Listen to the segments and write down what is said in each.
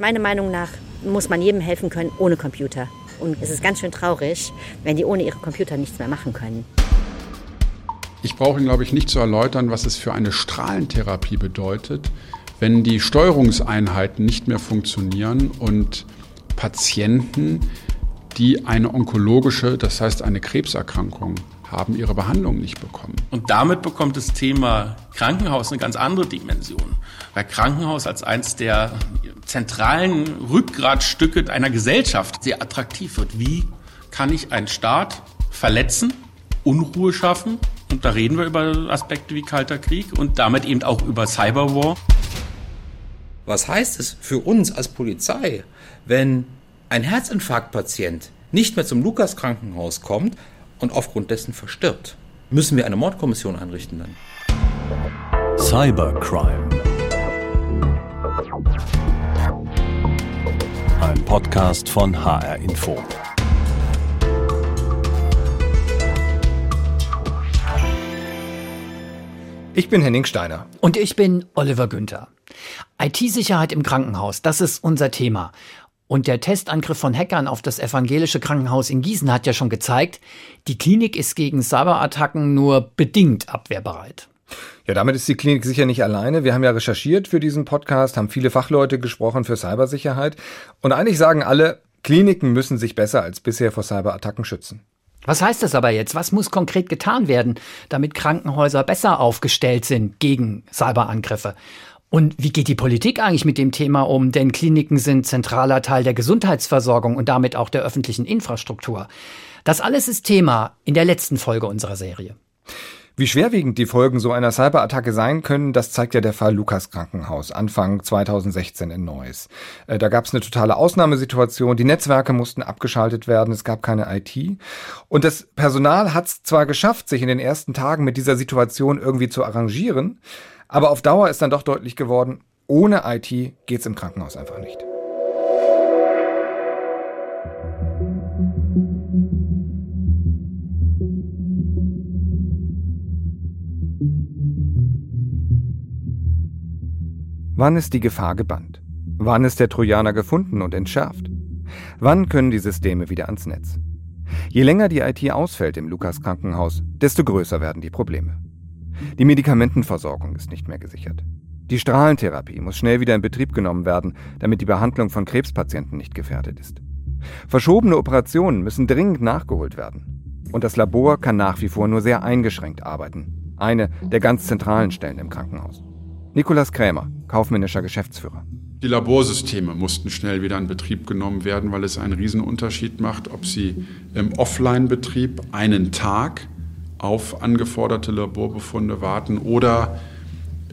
Meiner Meinung nach muss man jedem helfen können ohne Computer. Und es ist ganz schön traurig, wenn die ohne ihre Computer nichts mehr machen können. Ich brauche Ihnen, glaube ich, nicht zu erläutern, was es für eine Strahlentherapie bedeutet, wenn die Steuerungseinheiten nicht mehr funktionieren und Patienten, die eine onkologische, das heißt eine Krebserkrankung haben, ihre Behandlung nicht bekommen. Und damit bekommt das Thema Krankenhaus eine ganz andere Dimension. Weil Krankenhaus als eines der zentralen Rückgratstücke einer Gesellschaft sehr attraktiv wird. Wie kann ich einen Staat verletzen, Unruhe schaffen? Und da reden wir über Aspekte wie Kalter Krieg und damit eben auch über Cyberwar. Was heißt es für uns als Polizei, wenn ein Herzinfarktpatient nicht mehr zum Lukas Krankenhaus kommt und aufgrund dessen verstirbt? Müssen wir eine Mordkommission einrichten dann? Cybercrime. Ein Podcast von HR Info. Ich bin Henning Steiner. Und ich bin Oliver Günther. IT-Sicherheit im Krankenhaus, das ist unser Thema. Und der Testangriff von Hackern auf das evangelische Krankenhaus in Gießen hat ja schon gezeigt, die Klinik ist gegen Cyberattacken nur bedingt abwehrbereit. Ja, damit ist die Klinik sicher nicht alleine. Wir haben ja recherchiert für diesen Podcast, haben viele Fachleute gesprochen für Cybersicherheit. Und eigentlich sagen alle, Kliniken müssen sich besser als bisher vor Cyberattacken schützen. Was heißt das aber jetzt? Was muss konkret getan werden, damit Krankenhäuser besser aufgestellt sind gegen Cyberangriffe? Und wie geht die Politik eigentlich mit dem Thema um? Denn Kliniken sind zentraler Teil der Gesundheitsversorgung und damit auch der öffentlichen Infrastruktur. Das alles ist Thema in der letzten Folge unserer Serie. Wie schwerwiegend die Folgen so einer Cyberattacke sein können, das zeigt ja der Fall Lukas Krankenhaus Anfang 2016 in Neuss. Äh, da gab es eine totale Ausnahmesituation, die Netzwerke mussten abgeschaltet werden, es gab keine IT. Und das Personal hat es zwar geschafft, sich in den ersten Tagen mit dieser Situation irgendwie zu arrangieren, aber auf Dauer ist dann doch deutlich geworden, ohne IT geht's im Krankenhaus einfach nicht. Wann ist die Gefahr gebannt? Wann ist der Trojaner gefunden und entschärft? Wann können die Systeme wieder ans Netz? Je länger die IT ausfällt im Lukas Krankenhaus, desto größer werden die Probleme. Die Medikamentenversorgung ist nicht mehr gesichert. Die Strahlentherapie muss schnell wieder in Betrieb genommen werden, damit die Behandlung von Krebspatienten nicht gefährdet ist. Verschobene Operationen müssen dringend nachgeholt werden. Und das Labor kann nach wie vor nur sehr eingeschränkt arbeiten. Eine der ganz zentralen Stellen im Krankenhaus. Nikolas Krämer, kaufmännischer Geschäftsführer. Die Laborsysteme mussten schnell wieder in Betrieb genommen werden, weil es einen Riesenunterschied macht, ob sie im Offline-Betrieb einen Tag auf angeforderte Laborbefunde warten oder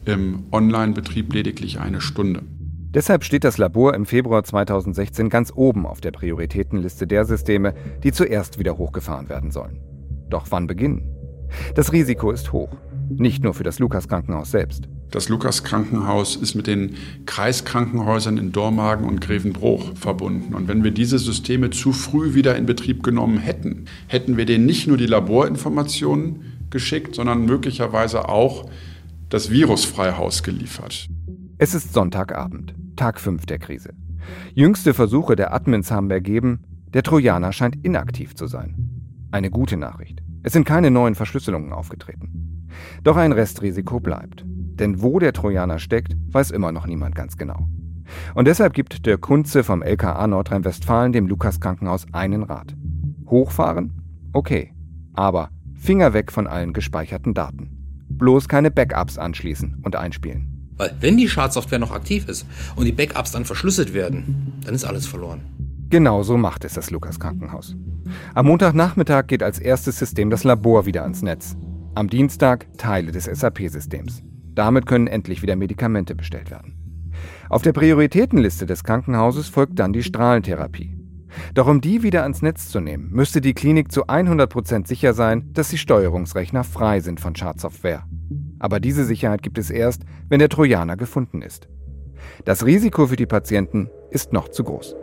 im Online-Betrieb lediglich eine Stunde. Deshalb steht das Labor im Februar 2016 ganz oben auf der Prioritätenliste der Systeme, die zuerst wieder hochgefahren werden sollen. Doch wann beginnen? Das Risiko ist hoch, nicht nur für das Lukas Krankenhaus selbst. Das Lukas Krankenhaus ist mit den Kreiskrankenhäusern in Dormagen und Grevenbruch verbunden. Und wenn wir diese Systeme zu früh wieder in Betrieb genommen hätten, hätten wir denen nicht nur die Laborinformationen geschickt, sondern möglicherweise auch das Virusfreihaus geliefert. Es ist Sonntagabend, Tag 5 der Krise. Jüngste Versuche der Admins haben ergeben, der Trojaner scheint inaktiv zu sein. Eine gute Nachricht. Es sind keine neuen Verschlüsselungen aufgetreten. Doch ein Restrisiko bleibt. Denn wo der Trojaner steckt, weiß immer noch niemand ganz genau. Und deshalb gibt der Kunze vom LKA Nordrhein-Westfalen dem Lukas Krankenhaus einen Rat. Hochfahren? Okay. Aber Finger weg von allen gespeicherten Daten. Bloß keine Backups anschließen und einspielen. Weil wenn die Schadsoftware noch aktiv ist und die Backups dann verschlüsselt werden, dann ist alles verloren. Genau so macht es das Lukas Krankenhaus. Am Montagnachmittag geht als erstes System das Labor wieder ans Netz. Am Dienstag Teile des SAP-Systems. Damit können endlich wieder Medikamente bestellt werden. Auf der Prioritätenliste des Krankenhauses folgt dann die Strahlentherapie. Doch um die wieder ans Netz zu nehmen, müsste die Klinik zu 100% sicher sein, dass die Steuerungsrechner frei sind von Schadsoftware. Aber diese Sicherheit gibt es erst, wenn der Trojaner gefunden ist. Das Risiko für die Patienten ist noch zu groß.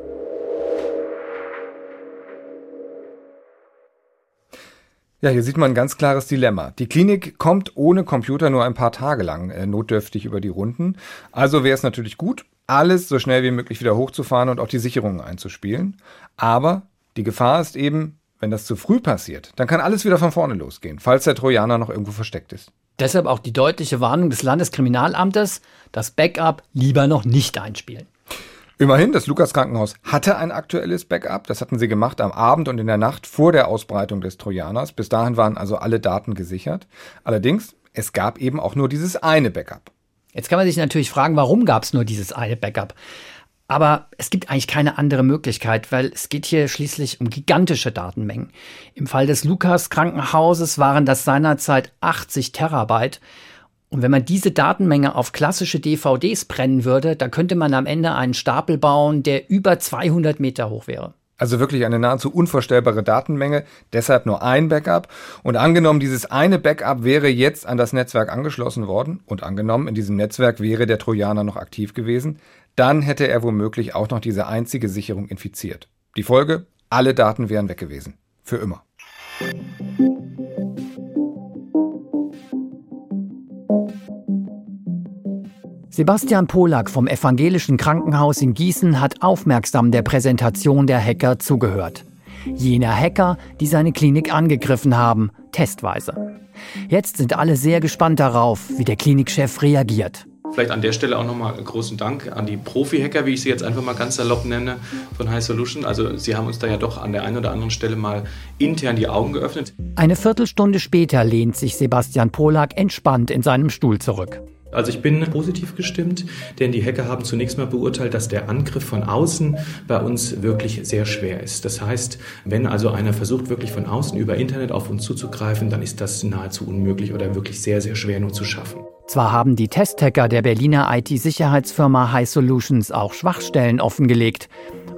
Ja, hier sieht man ein ganz klares Dilemma. Die Klinik kommt ohne Computer nur ein paar Tage lang äh, notdürftig über die Runden. Also wäre es natürlich gut, alles so schnell wie möglich wieder hochzufahren und auch die Sicherungen einzuspielen. Aber die Gefahr ist eben, wenn das zu früh passiert, dann kann alles wieder von vorne losgehen, falls der Trojaner noch irgendwo versteckt ist. Deshalb auch die deutliche Warnung des Landeskriminalamtes, das Backup lieber noch nicht einspielen. Immerhin, das Lukas-Krankenhaus hatte ein aktuelles Backup. Das hatten sie gemacht am Abend und in der Nacht vor der Ausbreitung des Trojaners. Bis dahin waren also alle Daten gesichert. Allerdings, es gab eben auch nur dieses eine Backup. Jetzt kann man sich natürlich fragen, warum gab es nur dieses eine Backup? Aber es gibt eigentlich keine andere Möglichkeit, weil es geht hier schließlich um gigantische Datenmengen. Im Fall des Lukas Krankenhauses waren das seinerzeit 80 Terabyte. Und wenn man diese Datenmenge auf klassische DVDs brennen würde, da könnte man am Ende einen Stapel bauen, der über 200 Meter hoch wäre. Also wirklich eine nahezu unvorstellbare Datenmenge, deshalb nur ein Backup. Und angenommen, dieses eine Backup wäre jetzt an das Netzwerk angeschlossen worden und angenommen, in diesem Netzwerk wäre der Trojaner noch aktiv gewesen, dann hätte er womöglich auch noch diese einzige Sicherung infiziert. Die Folge? Alle Daten wären weg gewesen. Für immer. Sebastian Polak vom Evangelischen Krankenhaus in Gießen hat aufmerksam der Präsentation der Hacker zugehört. Jener Hacker, die seine Klinik angegriffen haben, testweise. Jetzt sind alle sehr gespannt darauf, wie der Klinikchef reagiert. Vielleicht an der Stelle auch nochmal großen Dank an die Profi-Hacker, wie ich sie jetzt einfach mal ganz salopp nenne, von High Solution. Also sie haben uns da ja doch an der einen oder anderen Stelle mal intern die Augen geöffnet. Eine Viertelstunde später lehnt sich Sebastian Polak entspannt in seinem Stuhl zurück. Also ich bin positiv gestimmt, denn die Hacker haben zunächst mal beurteilt, dass der Angriff von außen bei uns wirklich sehr schwer ist. Das heißt, wenn also einer versucht, wirklich von außen über Internet auf uns zuzugreifen, dann ist das nahezu unmöglich oder wirklich sehr, sehr schwer nur zu schaffen. Zwar haben die Testhacker der Berliner IT-Sicherheitsfirma High Solutions auch Schwachstellen offengelegt,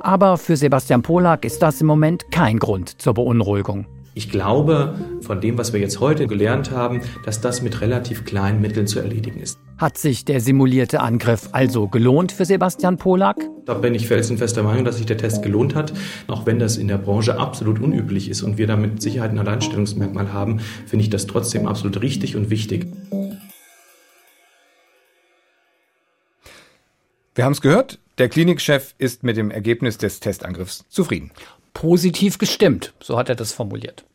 aber für Sebastian Polak ist das im Moment kein Grund zur Beunruhigung. Ich glaube, von dem, was wir jetzt heute gelernt haben, dass das mit relativ kleinen Mitteln zu erledigen ist. Hat sich der simulierte Angriff also gelohnt für Sebastian Polak? Da bin ich felsenfester Meinung, dass sich der Test gelohnt hat. Auch wenn das in der Branche absolut unüblich ist und wir damit mit Sicherheit ein Alleinstellungsmerkmal haben, finde ich das trotzdem absolut richtig und wichtig. Wir haben es gehört, der Klinikchef ist mit dem Ergebnis des Testangriffs zufrieden positiv gestimmt. So hat er das formuliert.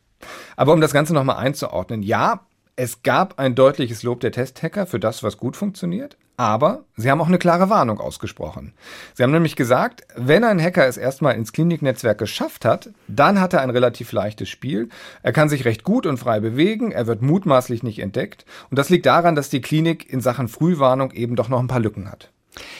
Aber um das Ganze nochmal einzuordnen, ja, es gab ein deutliches Lob der Testhacker für das, was gut funktioniert, aber sie haben auch eine klare Warnung ausgesprochen. Sie haben nämlich gesagt, wenn ein Hacker es erstmal ins Kliniknetzwerk geschafft hat, dann hat er ein relativ leichtes Spiel. Er kann sich recht gut und frei bewegen, er wird mutmaßlich nicht entdeckt. Und das liegt daran, dass die Klinik in Sachen Frühwarnung eben doch noch ein paar Lücken hat.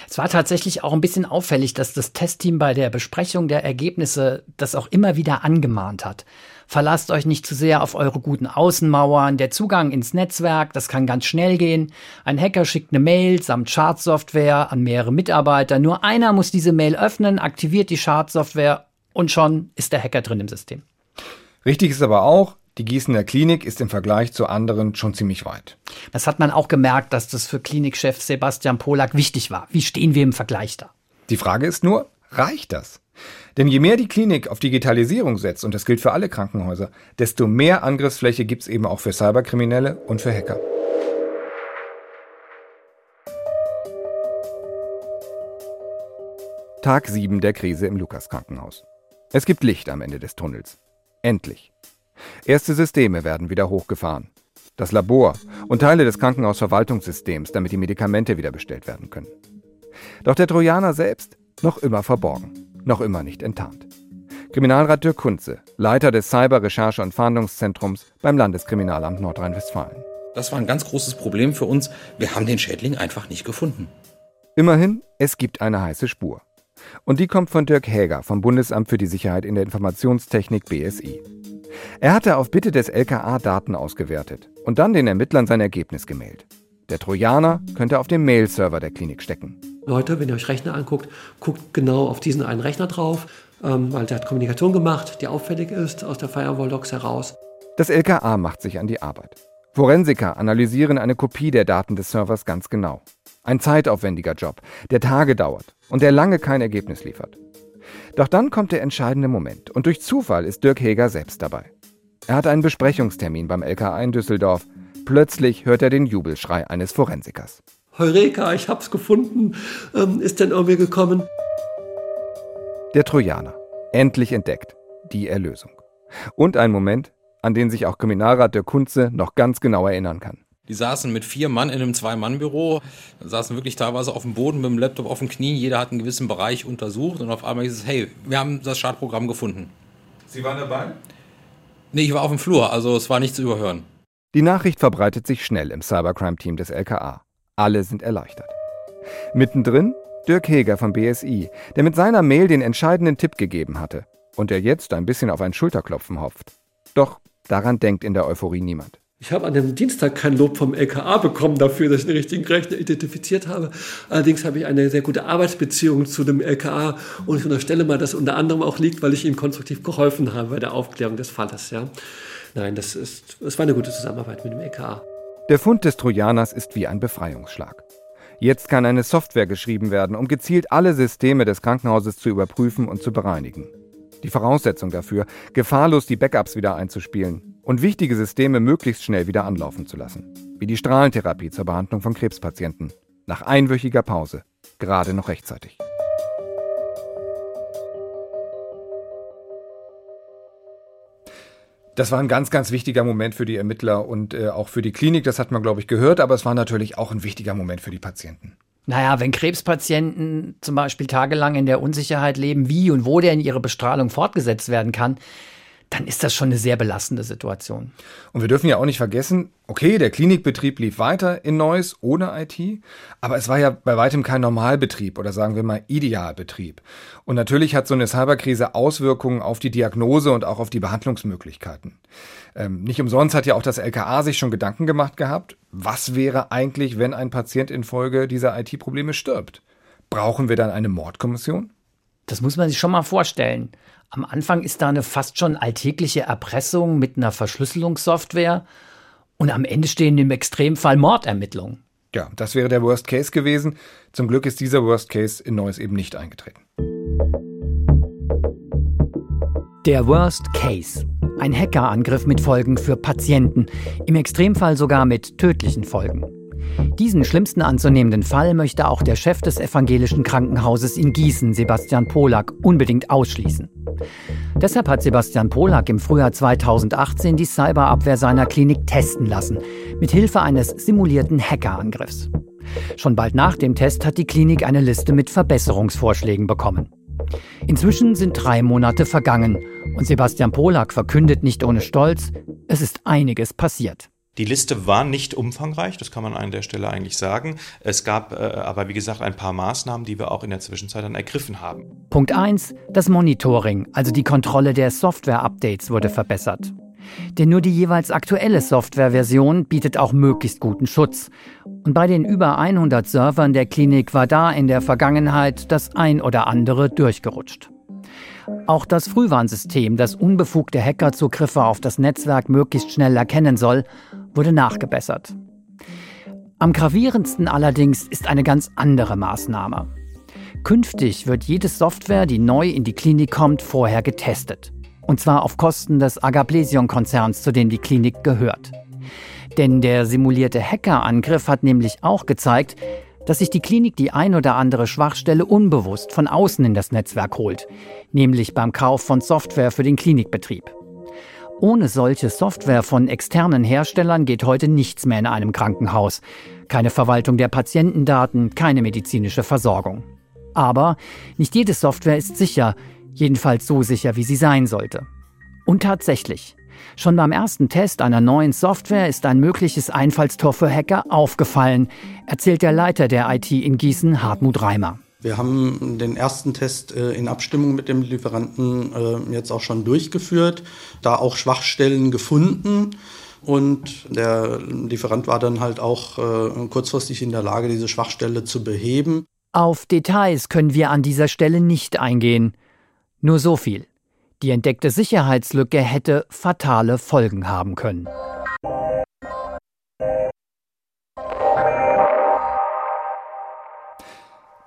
Es war tatsächlich auch ein bisschen auffällig, dass das Testteam bei der Besprechung der Ergebnisse das auch immer wieder angemahnt hat. Verlasst euch nicht zu sehr auf eure guten Außenmauern. Der Zugang ins Netzwerk, das kann ganz schnell gehen. Ein Hacker schickt eine Mail samt Schadsoftware an mehrere Mitarbeiter. Nur einer muss diese Mail öffnen, aktiviert die Schadsoftware und schon ist der Hacker drin im System. Richtig ist aber auch, die Gießener Klinik ist im Vergleich zu anderen schon ziemlich weit. Das hat man auch gemerkt, dass das für Klinikchef Sebastian Polak wichtig war. Wie stehen wir im Vergleich da? Die Frage ist nur, reicht das? Denn je mehr die Klinik auf Digitalisierung setzt, und das gilt für alle Krankenhäuser, desto mehr Angriffsfläche gibt es eben auch für Cyberkriminelle und für Hacker. Tag 7 der Krise im Lukas Krankenhaus. Es gibt Licht am Ende des Tunnels. Endlich. Erste Systeme werden wieder hochgefahren. Das Labor und Teile des Krankenhausverwaltungssystems, damit die Medikamente wieder bestellt werden können. Doch der Trojaner selbst noch immer verborgen, noch immer nicht enttarnt. Kriminalrat Dirk Kunze, Leiter des Cyber-Recherche- und Fahndungszentrums beim Landeskriminalamt Nordrhein-Westfalen. Das war ein ganz großes Problem für uns. Wir haben den Schädling einfach nicht gefunden. Immerhin, es gibt eine heiße Spur. Und die kommt von Dirk Häger vom Bundesamt für die Sicherheit in der Informationstechnik BSI. Er hatte auf Bitte des LKA Daten ausgewertet und dann den Ermittlern sein Ergebnis gemailt. Der Trojaner könnte auf dem Mail-Server der Klinik stecken. Leute, wenn ihr euch Rechner anguckt, guckt genau auf diesen einen Rechner drauf, ähm, weil der hat Kommunikation gemacht, die auffällig ist aus der Firewall-Logs heraus. Das LKA macht sich an die Arbeit. Forensiker analysieren eine Kopie der Daten des Servers ganz genau. Ein zeitaufwendiger Job, der Tage dauert und der lange kein Ergebnis liefert. Doch dann kommt der entscheidende Moment und durch Zufall ist Dirk Heger selbst dabei. Er hat einen Besprechungstermin beim LKA in Düsseldorf. Plötzlich hört er den Jubelschrei eines Forensikers. Heureka, ich hab's gefunden. Ähm, ist denn irgendwie gekommen? Der Trojaner. Endlich entdeckt. Die Erlösung. Und ein Moment, an den sich auch Kriminalrat der Kunze noch ganz genau erinnern kann. Die saßen mit vier Mann in einem Zwei-Mann-Büro, saßen wirklich teilweise auf dem Boden mit dem Laptop auf dem Knie. Jeder hat einen gewissen Bereich untersucht und auf einmal hieß es, hey, wir haben das Schadprogramm gefunden. Sie waren dabei? Nee, ich war auf dem Flur, also es war nicht zu überhören. Die Nachricht verbreitet sich schnell im Cybercrime-Team des LKA. Alle sind erleichtert. Mittendrin Dirk Heger vom BSI, der mit seiner Mail den entscheidenden Tipp gegeben hatte und der jetzt ein bisschen auf ein Schulterklopfen hofft. Doch daran denkt in der Euphorie niemand. Ich habe an dem Dienstag kein Lob vom LKA bekommen dafür, dass ich den richtigen Rechner identifiziert habe. Allerdings habe ich eine sehr gute Arbeitsbeziehung zu dem LKA und ich unterstelle mal, dass unter anderem auch liegt, weil ich ihm konstruktiv geholfen habe bei der Aufklärung des Falles. Ja. Nein, das, ist, das war eine gute Zusammenarbeit mit dem LKA. Der Fund des Trojaners ist wie ein Befreiungsschlag. Jetzt kann eine Software geschrieben werden, um gezielt alle Systeme des Krankenhauses zu überprüfen und zu bereinigen. Die Voraussetzung dafür, gefahrlos die Backups wieder einzuspielen und wichtige Systeme möglichst schnell wieder anlaufen zu lassen. Wie die Strahlentherapie zur Behandlung von Krebspatienten. Nach einwöchiger Pause. Gerade noch rechtzeitig. Das war ein ganz, ganz wichtiger Moment für die Ermittler und äh, auch für die Klinik. Das hat man, glaube ich, gehört. Aber es war natürlich auch ein wichtiger Moment für die Patienten. Naja, wenn Krebspatienten zum Beispiel tagelang in der Unsicherheit leben, wie und wo denn ihre Bestrahlung fortgesetzt werden kann, dann ist das schon eine sehr belastende Situation. Und wir dürfen ja auch nicht vergessen, okay, der Klinikbetrieb lief weiter in Neuss ohne IT, aber es war ja bei weitem kein Normalbetrieb oder sagen wir mal Idealbetrieb. Und natürlich hat so eine Cyberkrise Auswirkungen auf die Diagnose und auch auf die Behandlungsmöglichkeiten. Ähm, nicht umsonst hat ja auch das LKA sich schon Gedanken gemacht gehabt, was wäre eigentlich, wenn ein Patient infolge dieser IT-Probleme stirbt? Brauchen wir dann eine Mordkommission? Das muss man sich schon mal vorstellen. Am Anfang ist da eine fast schon alltägliche Erpressung mit einer Verschlüsselungssoftware und am Ende stehen im Extremfall Mordermittlungen. Ja, das wäre der Worst Case gewesen. Zum Glück ist dieser Worst Case in Neuss eben nicht eingetreten. Der Worst Case. Ein Hackerangriff mit Folgen für Patienten, im Extremfall sogar mit tödlichen Folgen. Diesen schlimmsten anzunehmenden Fall möchte auch der Chef des evangelischen Krankenhauses in Gießen, Sebastian Polak, unbedingt ausschließen. Deshalb hat Sebastian Polak im Frühjahr 2018 die Cyberabwehr seiner Klinik testen lassen, mit Hilfe eines simulierten Hackerangriffs. Schon bald nach dem Test hat die Klinik eine Liste mit Verbesserungsvorschlägen bekommen. Inzwischen sind drei Monate vergangen und Sebastian Polak verkündet nicht ohne Stolz, es ist einiges passiert. Die Liste war nicht umfangreich, das kann man an der Stelle eigentlich sagen. Es gab äh, aber, wie gesagt, ein paar Maßnahmen, die wir auch in der Zwischenzeit dann ergriffen haben. Punkt 1. Das Monitoring, also die Kontrolle der Software-Updates, wurde verbessert. Denn nur die jeweils aktuelle Softwareversion bietet auch möglichst guten Schutz. Und bei den über 100 Servern der Klinik war da in der Vergangenheit das ein oder andere durchgerutscht. Auch das Frühwarnsystem, das unbefugte Hackerzugriffe auf das Netzwerk möglichst schnell erkennen soll, wurde nachgebessert. Am gravierendsten allerdings ist eine ganz andere Maßnahme. Künftig wird jede Software, die neu in die Klinik kommt, vorher getestet. Und zwar auf Kosten des Agaplesion-Konzerns, zu dem die Klinik gehört. Denn der simulierte Hackerangriff hat nämlich auch gezeigt, dass sich die Klinik die ein oder andere Schwachstelle unbewusst von außen in das Netzwerk holt, nämlich beim Kauf von Software für den Klinikbetrieb. Ohne solche Software von externen Herstellern geht heute nichts mehr in einem Krankenhaus. Keine Verwaltung der Patientendaten, keine medizinische Versorgung. Aber nicht jede Software ist sicher, jedenfalls so sicher, wie sie sein sollte. Und tatsächlich, Schon beim ersten Test einer neuen Software ist ein mögliches Einfallstor für Hacker aufgefallen, erzählt der Leiter der IT in Gießen, Hartmut Reimer. Wir haben den ersten Test äh, in Abstimmung mit dem Lieferanten äh, jetzt auch schon durchgeführt, da auch Schwachstellen gefunden. Und der Lieferant war dann halt auch äh, kurzfristig in der Lage, diese Schwachstelle zu beheben. Auf Details können wir an dieser Stelle nicht eingehen. Nur so viel. Die entdeckte Sicherheitslücke hätte fatale Folgen haben können.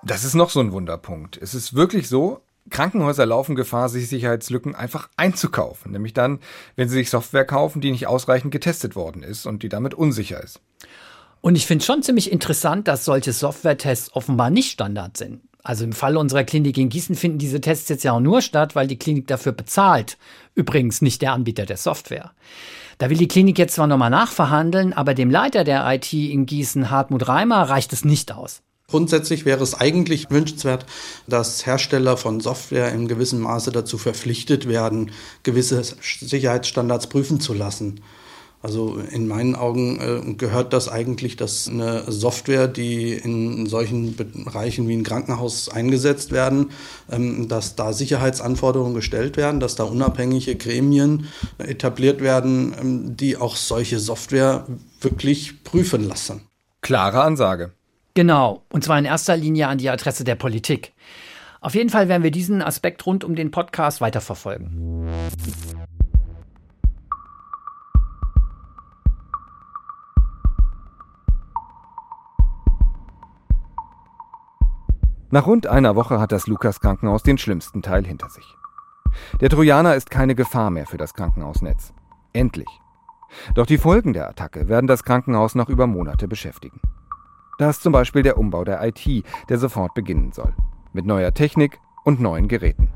Das ist noch so ein Wunderpunkt. Es ist wirklich so, Krankenhäuser laufen Gefahr, sich Sicherheitslücken einfach einzukaufen, nämlich dann, wenn sie sich Software kaufen, die nicht ausreichend getestet worden ist und die damit unsicher ist. Und ich finde schon ziemlich interessant, dass solche Software-Tests offenbar nicht Standard sind. Also im Fall unserer Klinik in Gießen finden diese Tests jetzt ja auch nur statt, weil die Klinik dafür bezahlt. Übrigens nicht der Anbieter der Software. Da will die Klinik jetzt zwar nochmal nachverhandeln, aber dem Leiter der IT in Gießen, Hartmut Reimer, reicht es nicht aus. Grundsätzlich wäre es eigentlich wünschenswert, dass Hersteller von Software in gewissem Maße dazu verpflichtet werden, gewisse Sicherheitsstandards prüfen zu lassen. Also in meinen Augen äh, gehört das eigentlich, dass eine Software, die in solchen Bereichen wie ein Krankenhaus eingesetzt werden, ähm, dass da Sicherheitsanforderungen gestellt werden, dass da unabhängige Gremien etabliert werden, ähm, die auch solche Software wirklich prüfen lassen. Klare Ansage. Genau, und zwar in erster Linie an die Adresse der Politik. Auf jeden Fall werden wir diesen Aspekt rund um den Podcast weiterverfolgen. Nach rund einer Woche hat das Lukas-Krankenhaus den schlimmsten Teil hinter sich. Der Trojaner ist keine Gefahr mehr für das Krankenhausnetz. Endlich. Doch die Folgen der Attacke werden das Krankenhaus noch über Monate beschäftigen. Da ist zum Beispiel der Umbau der IT, der sofort beginnen soll. Mit neuer Technik und neuen Geräten.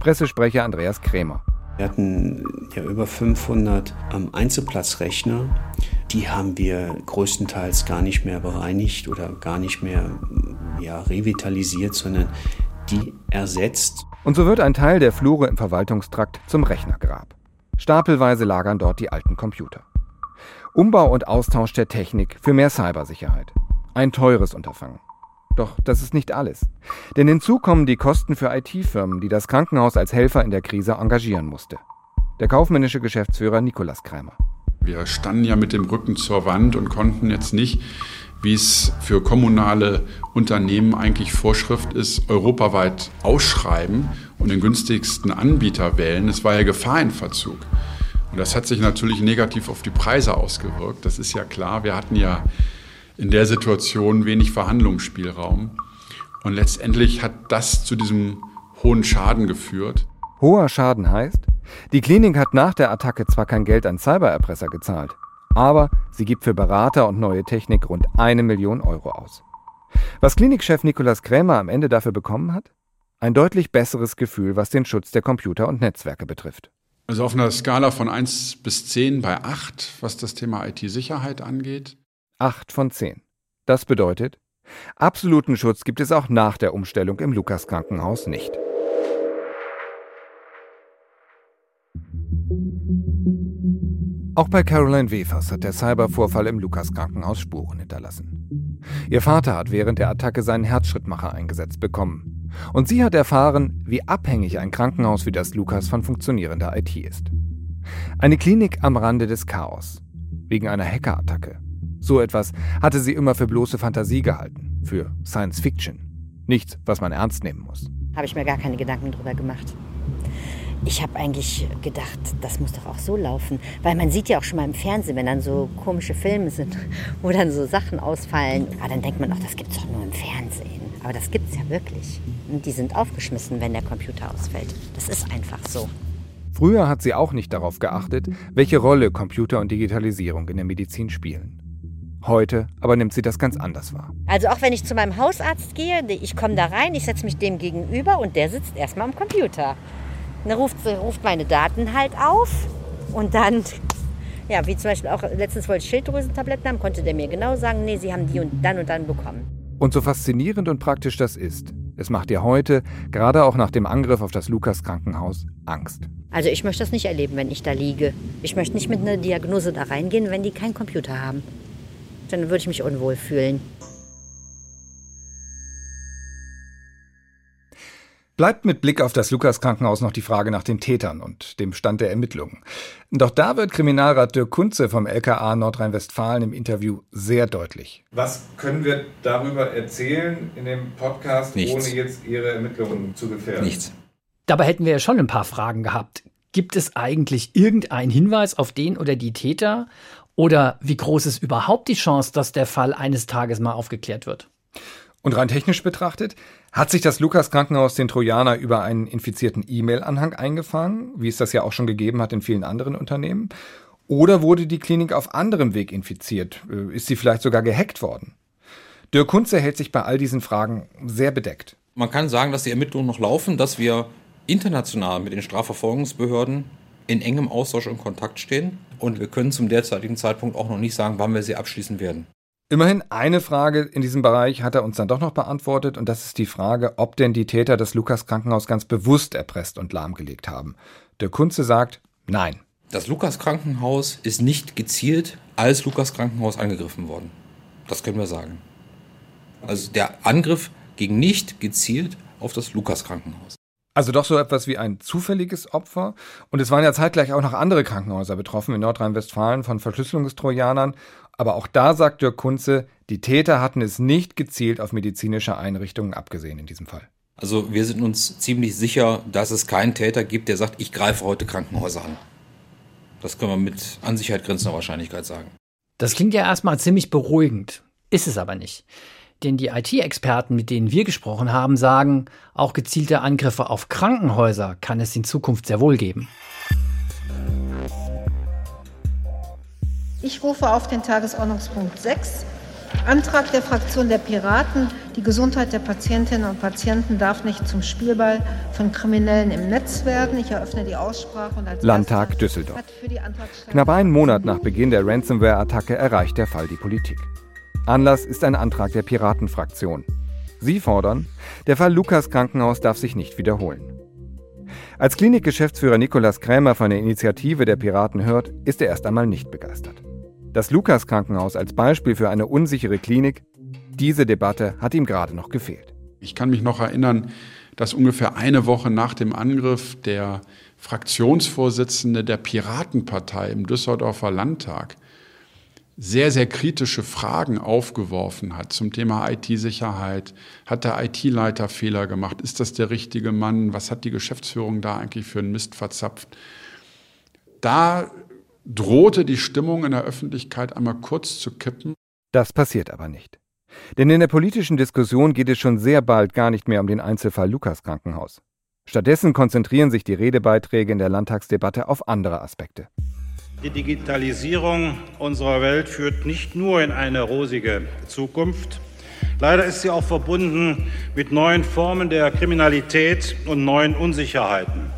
Pressesprecher Andreas Krämer. Wir hatten ja über 500 ähm, Einzelplatzrechner. Die haben wir größtenteils gar nicht mehr bereinigt oder gar nicht mehr ja, revitalisiert, sondern die ersetzt. Und so wird ein Teil der Flure im Verwaltungstrakt zum Rechnergrab. Stapelweise lagern dort die alten Computer. Umbau und Austausch der Technik für mehr Cybersicherheit. Ein teures Unterfangen. Doch das ist nicht alles. Denn hinzu kommen die Kosten für IT-Firmen, die das Krankenhaus als Helfer in der Krise engagieren musste. Der kaufmännische Geschäftsführer Nikolas Kreimer. Wir standen ja mit dem Rücken zur Wand und konnten jetzt nicht, wie es für kommunale Unternehmen eigentlich Vorschrift ist, europaweit ausschreiben und den günstigsten Anbieter wählen. Es war ja Gefahr in Verzug. Und das hat sich natürlich negativ auf die Preise ausgewirkt. Das ist ja klar. Wir hatten ja in der Situation wenig Verhandlungsspielraum. Und letztendlich hat das zu diesem hohen Schaden geführt. Hoher Schaden heißt, die Klinik hat nach der Attacke zwar kein Geld an Cybererpresser gezahlt, aber sie gibt für Berater und neue Technik rund eine Million Euro aus. Was Klinikchef Nikolaus Krämer am Ende dafür bekommen hat? Ein deutlich besseres Gefühl, was den Schutz der Computer und Netzwerke betrifft. Also auf einer Skala von 1 bis 10 bei 8, was das Thema IT-Sicherheit angeht, 8 von 10. Das bedeutet, absoluten Schutz gibt es auch nach der Umstellung im Lukas-Krankenhaus nicht. Auch bei Caroline Wefers hat der Cybervorfall im Lukas-Krankenhaus Spuren hinterlassen. Ihr Vater hat während der Attacke seinen Herzschrittmacher eingesetzt bekommen. Und sie hat erfahren, wie abhängig ein Krankenhaus wie das Lukas von funktionierender IT ist. Eine Klinik am Rande des Chaos. Wegen einer Hackerattacke. So etwas hatte sie immer für bloße Fantasie gehalten, für Science Fiction. Nichts, was man ernst nehmen muss. Habe ich mir gar keine Gedanken drüber gemacht. Ich habe eigentlich gedacht, das muss doch auch so laufen. Weil man sieht ja auch schon mal im Fernsehen, wenn dann so komische Filme sind, wo dann so Sachen ausfallen. Aber dann denkt man auch, das gibt es doch nur im Fernsehen. Aber das gibt es ja wirklich. Und die sind aufgeschmissen, wenn der Computer ausfällt. Das ist einfach so. Früher hat sie auch nicht darauf geachtet, welche Rolle Computer und Digitalisierung in der Medizin spielen. Heute aber nimmt sie das ganz anders wahr. Also auch wenn ich zu meinem Hausarzt gehe, ich komme da rein, ich setze mich dem gegenüber und der sitzt erstmal am Computer. Dann ruft, ruft meine Daten halt auf und dann, ja, wie zum Beispiel auch letztens wollte ich Schilddrüsentabletten haben, konnte der mir genau sagen, nee, sie haben die und dann und dann bekommen. Und so faszinierend und praktisch das ist, es macht dir heute, gerade auch nach dem Angriff auf das Lukas Krankenhaus, Angst. Also ich möchte das nicht erleben, wenn ich da liege. Ich möchte nicht mit einer Diagnose da reingehen, wenn die keinen Computer haben dann würde ich mich unwohl fühlen. Bleibt mit Blick auf das Lukas-Krankenhaus noch die Frage nach den Tätern und dem Stand der Ermittlungen. Doch da wird Kriminalrat Dirk Kunze vom LKA Nordrhein-Westfalen im Interview sehr deutlich. Was können wir darüber erzählen in dem Podcast, Nichts. ohne jetzt Ihre Ermittlungen zu gefährden? Nichts. Dabei hätten wir ja schon ein paar Fragen gehabt. Gibt es eigentlich irgendeinen Hinweis auf den oder die Täter? Oder wie groß ist überhaupt die Chance, dass der Fall eines Tages mal aufgeklärt wird? Und rein technisch betrachtet, hat sich das Lukas Krankenhaus den Trojaner über einen infizierten E-Mail-Anhang eingefangen, wie es das ja auch schon gegeben hat in vielen anderen Unternehmen? Oder wurde die Klinik auf anderem Weg infiziert? Äh, ist sie vielleicht sogar gehackt worden? Dirk Kunze hält sich bei all diesen Fragen sehr bedeckt. Man kann sagen, dass die Ermittlungen noch laufen, dass wir international mit den Strafverfolgungsbehörden in engem Austausch und Kontakt stehen. Und wir können zum derzeitigen Zeitpunkt auch noch nicht sagen, wann wir sie abschließen werden. Immerhin eine Frage in diesem Bereich hat er uns dann doch noch beantwortet und das ist die Frage, ob denn die Täter das Lukas Krankenhaus ganz bewusst erpresst und lahmgelegt haben. Der Kunze sagt, nein. Das Lukas Krankenhaus ist nicht gezielt als Lukas Krankenhaus angegriffen worden. Das können wir sagen. Also der Angriff ging nicht gezielt auf das Lukas Krankenhaus. Also doch so etwas wie ein zufälliges Opfer. Und es waren ja zeitgleich auch noch andere Krankenhäuser betroffen in Nordrhein-Westfalen von Verschlüsselungstrojanern. Aber auch da sagt Dirk Kunze, die Täter hatten es nicht gezielt auf medizinische Einrichtungen abgesehen in diesem Fall. Also wir sind uns ziemlich sicher, dass es keinen Täter gibt, der sagt, ich greife heute Krankenhäuser an. Das können wir mit an Sicherheit grenzender Wahrscheinlichkeit sagen. Das klingt ja erstmal ziemlich beruhigend, ist es aber nicht. Denn die IT-Experten, mit denen wir gesprochen haben, sagen, auch gezielte Angriffe auf Krankenhäuser kann es in Zukunft sehr wohl geben. Ich rufe auf den Tagesordnungspunkt 6. Antrag der Fraktion der Piraten. Die Gesundheit der Patientinnen und Patienten darf nicht zum Spielball von Kriminellen im Netz werden. Ich eröffne die Aussprache. Und als Landtag Düsseldorf. Knapp einen Monat nach Beginn der Ransomware-Attacke erreicht der Fall die Politik. Anlass ist ein Antrag der Piratenfraktion. Sie fordern, der Fall Lukas Krankenhaus darf sich nicht wiederholen. Als Klinikgeschäftsführer Nikolaus Krämer von der Initiative der Piraten hört, ist er erst einmal nicht begeistert. Das Lukas Krankenhaus als Beispiel für eine unsichere Klinik, diese Debatte hat ihm gerade noch gefehlt. Ich kann mich noch erinnern, dass ungefähr eine Woche nach dem Angriff der Fraktionsvorsitzende der Piratenpartei im Düsseldorfer Landtag sehr, sehr kritische Fragen aufgeworfen hat zum Thema IT-Sicherheit. Hat der IT-Leiter Fehler gemacht? Ist das der richtige Mann? Was hat die Geschäftsführung da eigentlich für einen Mist verzapft? Da drohte die Stimmung in der Öffentlichkeit einmal kurz zu kippen. Das passiert aber nicht. Denn in der politischen Diskussion geht es schon sehr bald gar nicht mehr um den Einzelfall Lukas Krankenhaus. Stattdessen konzentrieren sich die Redebeiträge in der Landtagsdebatte auf andere Aspekte. Die Digitalisierung unserer Welt führt nicht nur in eine rosige Zukunft. Leider ist sie auch verbunden mit neuen Formen der Kriminalität und neuen Unsicherheiten.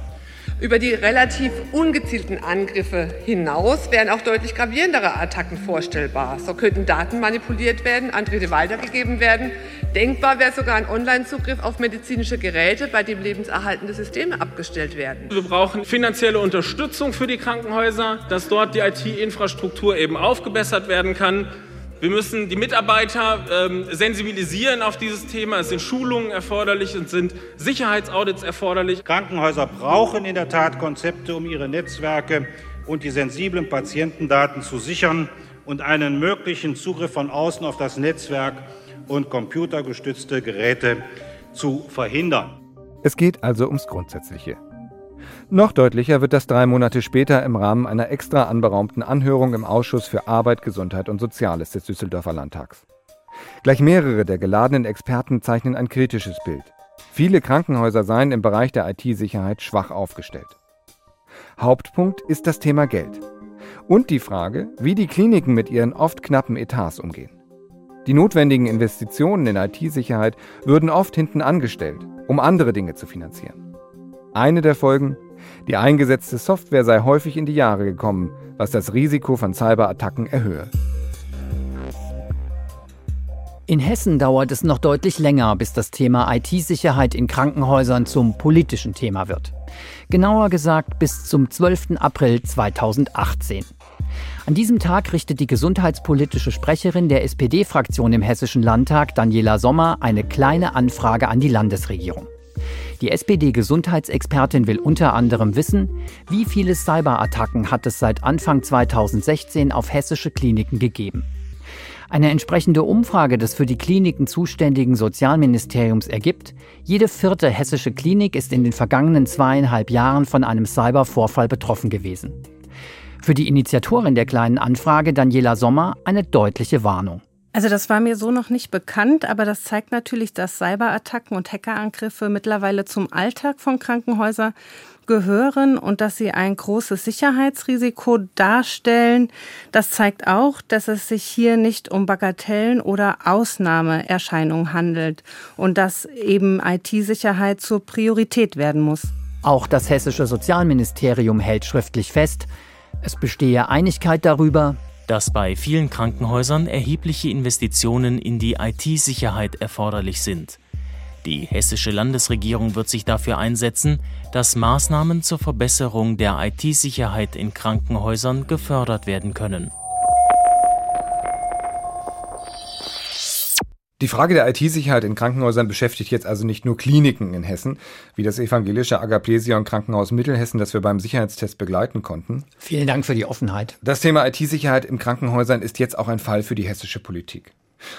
Über die relativ ungezielten Angriffe hinaus wären auch deutlich gravierendere Attacken vorstellbar. So könnten Daten manipuliert werden, Antritte weitergegeben werden. Denkbar wäre sogar ein Online-Zugriff auf medizinische Geräte, bei dem lebenserhaltende Systeme abgestellt werden. Wir brauchen finanzielle Unterstützung für die Krankenhäuser, dass dort die IT-Infrastruktur eben aufgebessert werden kann. Wir müssen die Mitarbeiter ähm, sensibilisieren auf dieses Thema. Es sind Schulungen erforderlich, es sind Sicherheitsaudits erforderlich. Krankenhäuser brauchen in der Tat Konzepte, um ihre Netzwerke und die sensiblen Patientendaten zu sichern und einen möglichen Zugriff von außen auf das Netzwerk und computergestützte Geräte zu verhindern. Es geht also ums Grundsätzliche. Noch deutlicher wird das drei Monate später im Rahmen einer extra anberaumten Anhörung im Ausschuss für Arbeit, Gesundheit und Soziales des Düsseldorfer Landtags. Gleich mehrere der geladenen Experten zeichnen ein kritisches Bild. Viele Krankenhäuser seien im Bereich der IT-Sicherheit schwach aufgestellt. Hauptpunkt ist das Thema Geld. Und die Frage, wie die Kliniken mit ihren oft knappen Etats umgehen. Die notwendigen Investitionen in IT-Sicherheit würden oft hinten angestellt, um andere Dinge zu finanzieren. Eine der Folgen, die eingesetzte Software sei häufig in die Jahre gekommen, was das Risiko von Cyberattacken erhöhe. In Hessen dauert es noch deutlich länger, bis das Thema IT-Sicherheit in Krankenhäusern zum politischen Thema wird. Genauer gesagt bis zum 12. April 2018. An diesem Tag richtet die gesundheitspolitische Sprecherin der SPD-Fraktion im Hessischen Landtag, Daniela Sommer, eine kleine Anfrage an die Landesregierung. Die SPD-Gesundheitsexpertin will unter anderem wissen, wie viele Cyberattacken hat es seit Anfang 2016 auf hessische Kliniken gegeben. Eine entsprechende Umfrage des für die Kliniken zuständigen Sozialministeriums ergibt, jede vierte hessische Klinik ist in den vergangenen zweieinhalb Jahren von einem Cybervorfall betroffen gewesen. Für die Initiatorin der kleinen Anfrage, Daniela Sommer, eine deutliche Warnung. Also das war mir so noch nicht bekannt, aber das zeigt natürlich, dass Cyberattacken und Hackerangriffe mittlerweile zum Alltag von Krankenhäusern gehören und dass sie ein großes Sicherheitsrisiko darstellen. Das zeigt auch, dass es sich hier nicht um Bagatellen oder Ausnahmeerscheinungen handelt und dass eben IT-Sicherheit zur Priorität werden muss. Auch das hessische Sozialministerium hält schriftlich fest, es bestehe Einigkeit darüber, dass bei vielen Krankenhäusern erhebliche Investitionen in die IT-Sicherheit erforderlich sind. Die hessische Landesregierung wird sich dafür einsetzen, dass Maßnahmen zur Verbesserung der IT-Sicherheit in Krankenhäusern gefördert werden können. Die Frage der IT-Sicherheit in Krankenhäusern beschäftigt jetzt also nicht nur Kliniken in Hessen, wie das evangelische Agaplesion Krankenhaus Mittelhessen, das wir beim Sicherheitstest begleiten konnten. Vielen Dank für die Offenheit. Das Thema IT-Sicherheit in Krankenhäusern ist jetzt auch ein Fall für die hessische Politik.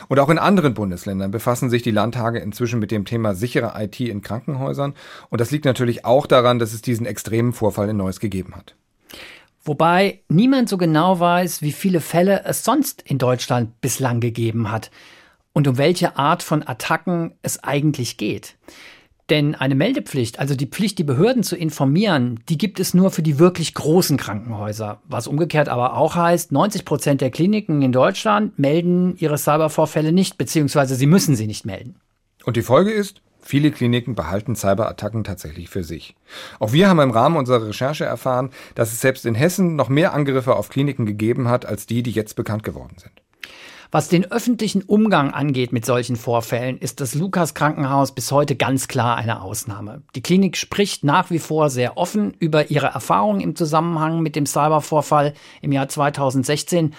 Und auch in anderen Bundesländern befassen sich die Landtage inzwischen mit dem Thema sichere IT in Krankenhäusern. Und das liegt natürlich auch daran, dass es diesen extremen Vorfall in Neuss gegeben hat. Wobei niemand so genau weiß, wie viele Fälle es sonst in Deutschland bislang gegeben hat und um welche Art von Attacken es eigentlich geht. Denn eine Meldepflicht, also die Pflicht, die Behörden zu informieren, die gibt es nur für die wirklich großen Krankenhäuser. Was umgekehrt aber auch heißt, 90 Prozent der Kliniken in Deutschland melden ihre Cybervorfälle nicht, beziehungsweise sie müssen sie nicht melden. Und die Folge ist, viele Kliniken behalten Cyberattacken tatsächlich für sich. Auch wir haben im Rahmen unserer Recherche erfahren, dass es selbst in Hessen noch mehr Angriffe auf Kliniken gegeben hat, als die, die jetzt bekannt geworden sind. Was den öffentlichen Umgang angeht mit solchen Vorfällen, ist das Lukas Krankenhaus bis heute ganz klar eine Ausnahme. Die Klinik spricht nach wie vor sehr offen über ihre Erfahrungen im Zusammenhang mit dem Cybervorfall im Jahr 2016.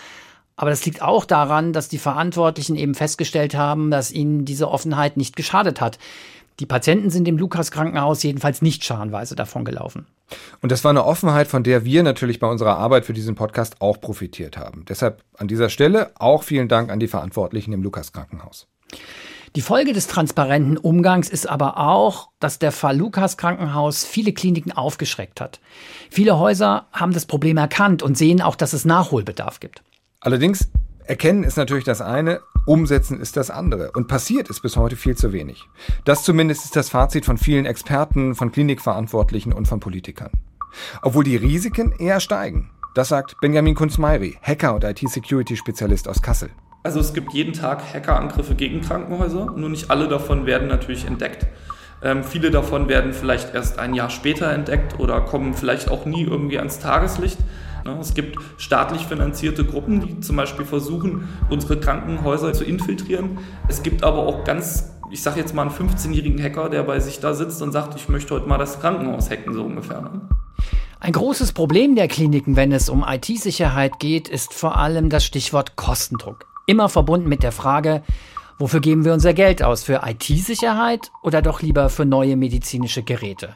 Aber das liegt auch daran, dass die Verantwortlichen eben festgestellt haben, dass ihnen diese Offenheit nicht geschadet hat. Die Patienten sind im Lukas Krankenhaus jedenfalls nicht scharenweise davon gelaufen. Und das war eine Offenheit, von der wir natürlich bei unserer Arbeit für diesen Podcast auch profitiert haben. Deshalb an dieser Stelle auch vielen Dank an die Verantwortlichen im Lukas Krankenhaus. Die Folge des transparenten Umgangs ist aber auch, dass der Fall Lukas Krankenhaus viele Kliniken aufgeschreckt hat. Viele Häuser haben das Problem erkannt und sehen auch, dass es Nachholbedarf gibt. Allerdings Erkennen ist natürlich das eine, umsetzen ist das andere. Und passiert ist bis heute viel zu wenig. Das zumindest ist das Fazit von vielen Experten, von Klinikverantwortlichen und von Politikern. Obwohl die Risiken eher steigen. Das sagt Benjamin Kunzmeiri, Hacker und IT-Security-Spezialist aus Kassel. Also es gibt jeden Tag Hackerangriffe gegen Krankenhäuser, nur nicht alle davon werden natürlich entdeckt. Ähm, viele davon werden vielleicht erst ein Jahr später entdeckt oder kommen vielleicht auch nie irgendwie ans Tageslicht. Ne? Es gibt staatlich finanzierte Gruppen, die zum Beispiel versuchen, unsere Krankenhäuser zu infiltrieren. Es gibt aber auch ganz, ich sage jetzt mal einen 15-jährigen Hacker, der bei sich da sitzt und sagt, ich möchte heute mal das Krankenhaus hacken, so ungefähr. Ne? Ein großes Problem der Kliniken, wenn es um IT-Sicherheit geht, ist vor allem das Stichwort Kostendruck. Immer verbunden mit der Frage, wofür geben wir unser Geld aus? Für IT-Sicherheit oder doch lieber für neue medizinische Geräte?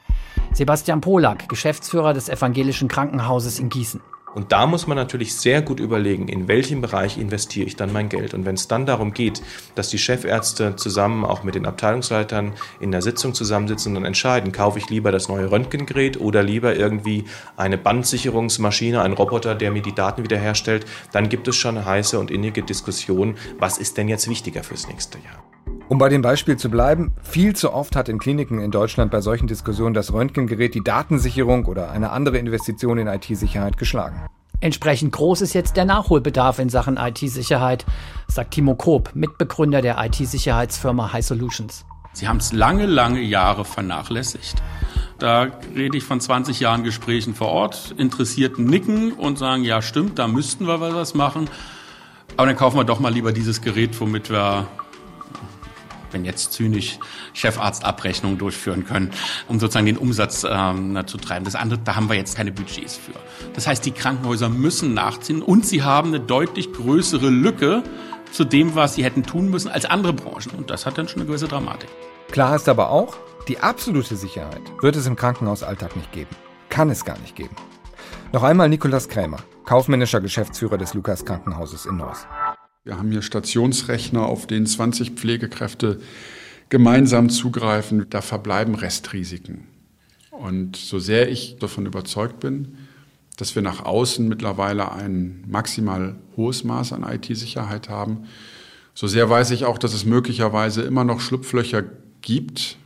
Sebastian Polak, Geschäftsführer des Evangelischen Krankenhauses in Gießen. Und da muss man natürlich sehr gut überlegen, in welchem Bereich investiere ich dann mein Geld. Und wenn es dann darum geht, dass die Chefärzte zusammen auch mit den Abteilungsleitern in der Sitzung zusammensitzen und entscheiden, kaufe ich lieber das neue Röntgengerät oder lieber irgendwie eine Bandsicherungsmaschine, einen Roboter, der mir die Daten wiederherstellt, dann gibt es schon eine heiße und innige Diskussion, was ist denn jetzt wichtiger fürs nächste Jahr. Um bei dem Beispiel zu bleiben, viel zu oft hat in Kliniken in Deutschland bei solchen Diskussionen das Röntgengerät die Datensicherung oder eine andere Investition in IT-Sicherheit geschlagen. Entsprechend groß ist jetzt der Nachholbedarf in Sachen IT-Sicherheit, sagt Timo Koop, Mitbegründer der IT-Sicherheitsfirma High Solutions. Sie haben es lange, lange Jahre vernachlässigt. Da rede ich von 20 Jahren Gesprächen vor Ort, Interessierten nicken und sagen, ja stimmt, da müssten wir was machen. Aber dann kaufen wir doch mal lieber dieses Gerät, womit wir wenn jetzt zynisch Chefarztabrechnungen durchführen können, um sozusagen den Umsatz ähm, zu treiben. Das andere, da haben wir jetzt keine Budgets für. Das heißt, die Krankenhäuser müssen nachziehen und sie haben eine deutlich größere Lücke zu dem, was sie hätten tun müssen als andere Branchen. Und das hat dann schon eine gewisse Dramatik. Klar ist aber auch, die absolute Sicherheit wird es im Krankenhausalltag nicht geben. Kann es gar nicht geben. Noch einmal Nikolaus Krämer, kaufmännischer Geschäftsführer des Lukas Krankenhauses in Neuss. Wir haben hier Stationsrechner, auf denen 20 Pflegekräfte gemeinsam zugreifen. Da verbleiben Restrisiken. Und so sehr ich davon überzeugt bin, dass wir nach außen mittlerweile ein maximal hohes Maß an IT-Sicherheit haben, So sehr weiß ich auch, dass es möglicherweise immer noch Schlupflöcher gibt.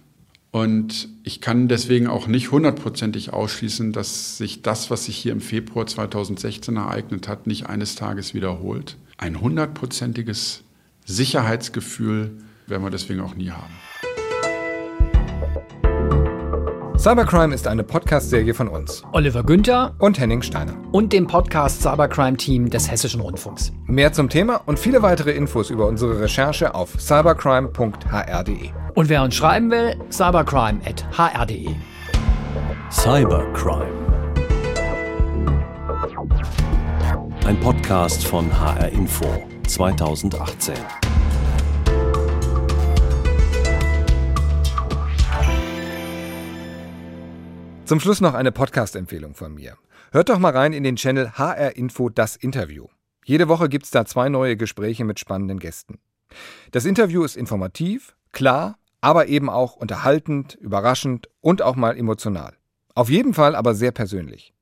Und ich kann deswegen auch nicht hundertprozentig ausschließen, dass sich das, was sich hier im Februar 2016 ereignet hat, nicht eines Tages wiederholt. Ein hundertprozentiges Sicherheitsgefühl werden wir deswegen auch nie haben. Cybercrime ist eine Podcast-Serie von uns. Oliver Günther und Henning Steiner. Und dem Podcast Cybercrime-Team des Hessischen Rundfunks. Mehr zum Thema und viele weitere Infos über unsere Recherche auf cybercrime.hr.de. Und wer uns schreiben will, cybercrime.hr.de. Cybercrime. Ein Podcast von HR Info 2018. Zum Schluss noch eine Podcast-Empfehlung von mir. Hört doch mal rein in den Channel HR Info Das Interview. Jede Woche gibt es da zwei neue Gespräche mit spannenden Gästen. Das Interview ist informativ, klar, aber eben auch unterhaltend, überraschend und auch mal emotional. Auf jeden Fall aber sehr persönlich.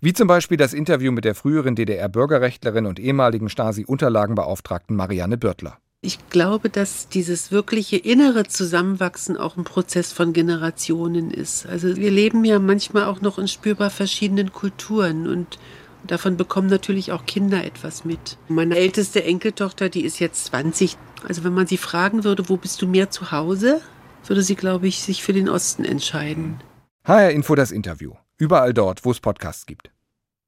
Wie zum Beispiel das Interview mit der früheren DDR-Bürgerrechtlerin und ehemaligen Stasi-Unterlagenbeauftragten Marianne Bürtler. Ich glaube, dass dieses wirkliche innere Zusammenwachsen auch ein Prozess von Generationen ist. Also wir leben ja manchmal auch noch in spürbar verschiedenen Kulturen und davon bekommen natürlich auch Kinder etwas mit. Meine älteste Enkeltochter, die ist jetzt 20. Also wenn man sie fragen würde, wo bist du mehr zu Hause, würde sie, glaube ich, sich für den Osten entscheiden. HR Info das Interview. Überall dort, wo es Podcasts gibt.